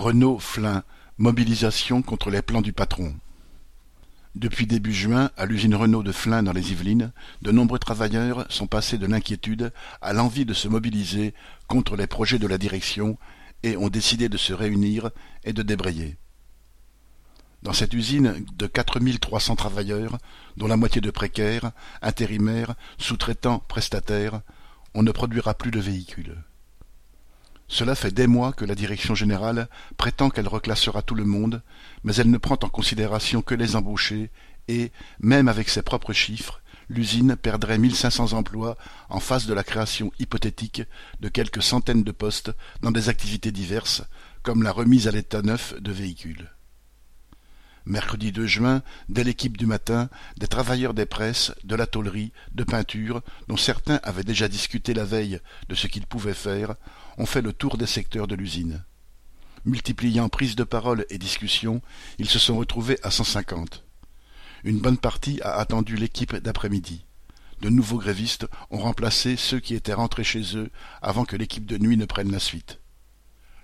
Renault-Flin, mobilisation contre les plans du patron. Depuis début juin, à l'usine Renault de Flins dans les Yvelines, de nombreux travailleurs sont passés de l'inquiétude à l'envie de se mobiliser contre les projets de la direction et ont décidé de se réunir et de débrayer. Dans cette usine de 4300 travailleurs, dont la moitié de précaires, intérimaires, sous-traitants, prestataires, on ne produira plus de véhicules. Cela fait des mois que la direction générale prétend qu'elle reclassera tout le monde, mais elle ne prend en considération que les embauchés et, même avec ses propres chiffres, l'usine perdrait 1500 emplois en face de la création hypothétique de quelques centaines de postes dans des activités diverses, comme la remise à l'état neuf de véhicules. Mercredi 2 juin, dès l'équipe du matin, des travailleurs des presses, de la tôlerie, de peinture, dont certains avaient déjà discuté la veille de ce qu'ils pouvaient faire, ont fait le tour des secteurs de l'usine. Multipliant prises de parole et discussions, ils se sont retrouvés à cent cinquante. Une bonne partie a attendu l'équipe d'après-midi. De nouveaux grévistes ont remplacé ceux qui étaient rentrés chez eux avant que l'équipe de nuit ne prenne la suite.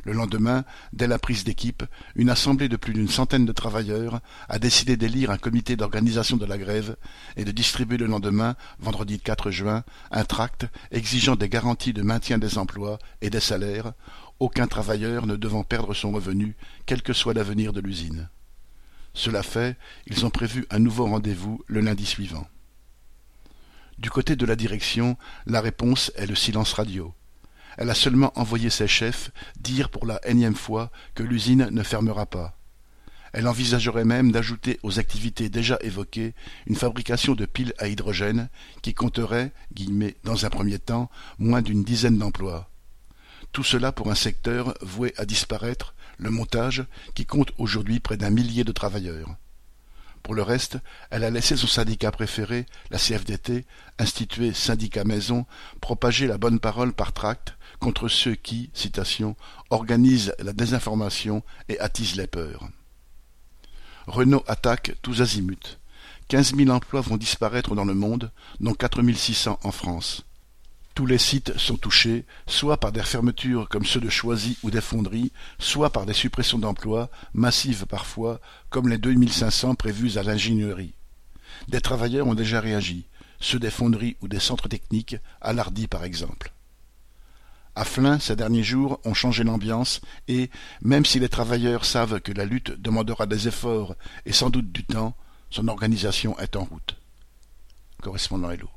Le lendemain, dès la prise d'équipe, une assemblée de plus d'une centaine de travailleurs a décidé d'élire un comité d'organisation de la grève et de distribuer le lendemain, vendredi 4 juin, un tract exigeant des garanties de maintien des emplois et des salaires, aucun travailleur ne devant perdre son revenu, quel que soit l'avenir de l'usine. Cela fait, ils ont prévu un nouveau rendez-vous le lundi suivant. Du côté de la direction, la réponse est le silence radio. Elle a seulement envoyé ses chefs dire pour la énième fois que l'usine ne fermera pas. Elle envisagerait même d'ajouter aux activités déjà évoquées une fabrication de piles à hydrogène qui compterait, guillemets, dans un premier temps, moins d'une dizaine d'emplois. Tout cela pour un secteur voué à disparaître, le montage, qui compte aujourd'hui près d'un millier de travailleurs. Pour le reste, elle a laissé son syndicat préféré, la CFDT, institué syndicat maison, propager la bonne parole par tract contre ceux qui, citation, organisent la désinformation et attisent les peurs. Renault attaque tous azimuts. Quinze mille emplois vont disparaître dans le monde, dont quatre mille six cents en France. Tous les sites sont touchés, soit par des fermetures comme ceux de Choisy ou des fonderies, soit par des suppressions d'emplois, massives parfois, comme les 2500 prévues à l'ingénierie. Des travailleurs ont déjà réagi, ceux des fonderies ou des centres techniques, à par exemple. À Flins, ces derniers jours ont changé l'ambiance et, même si les travailleurs savent que la lutte demandera des efforts et sans doute du temps, son organisation est en route. Correspondant Hello.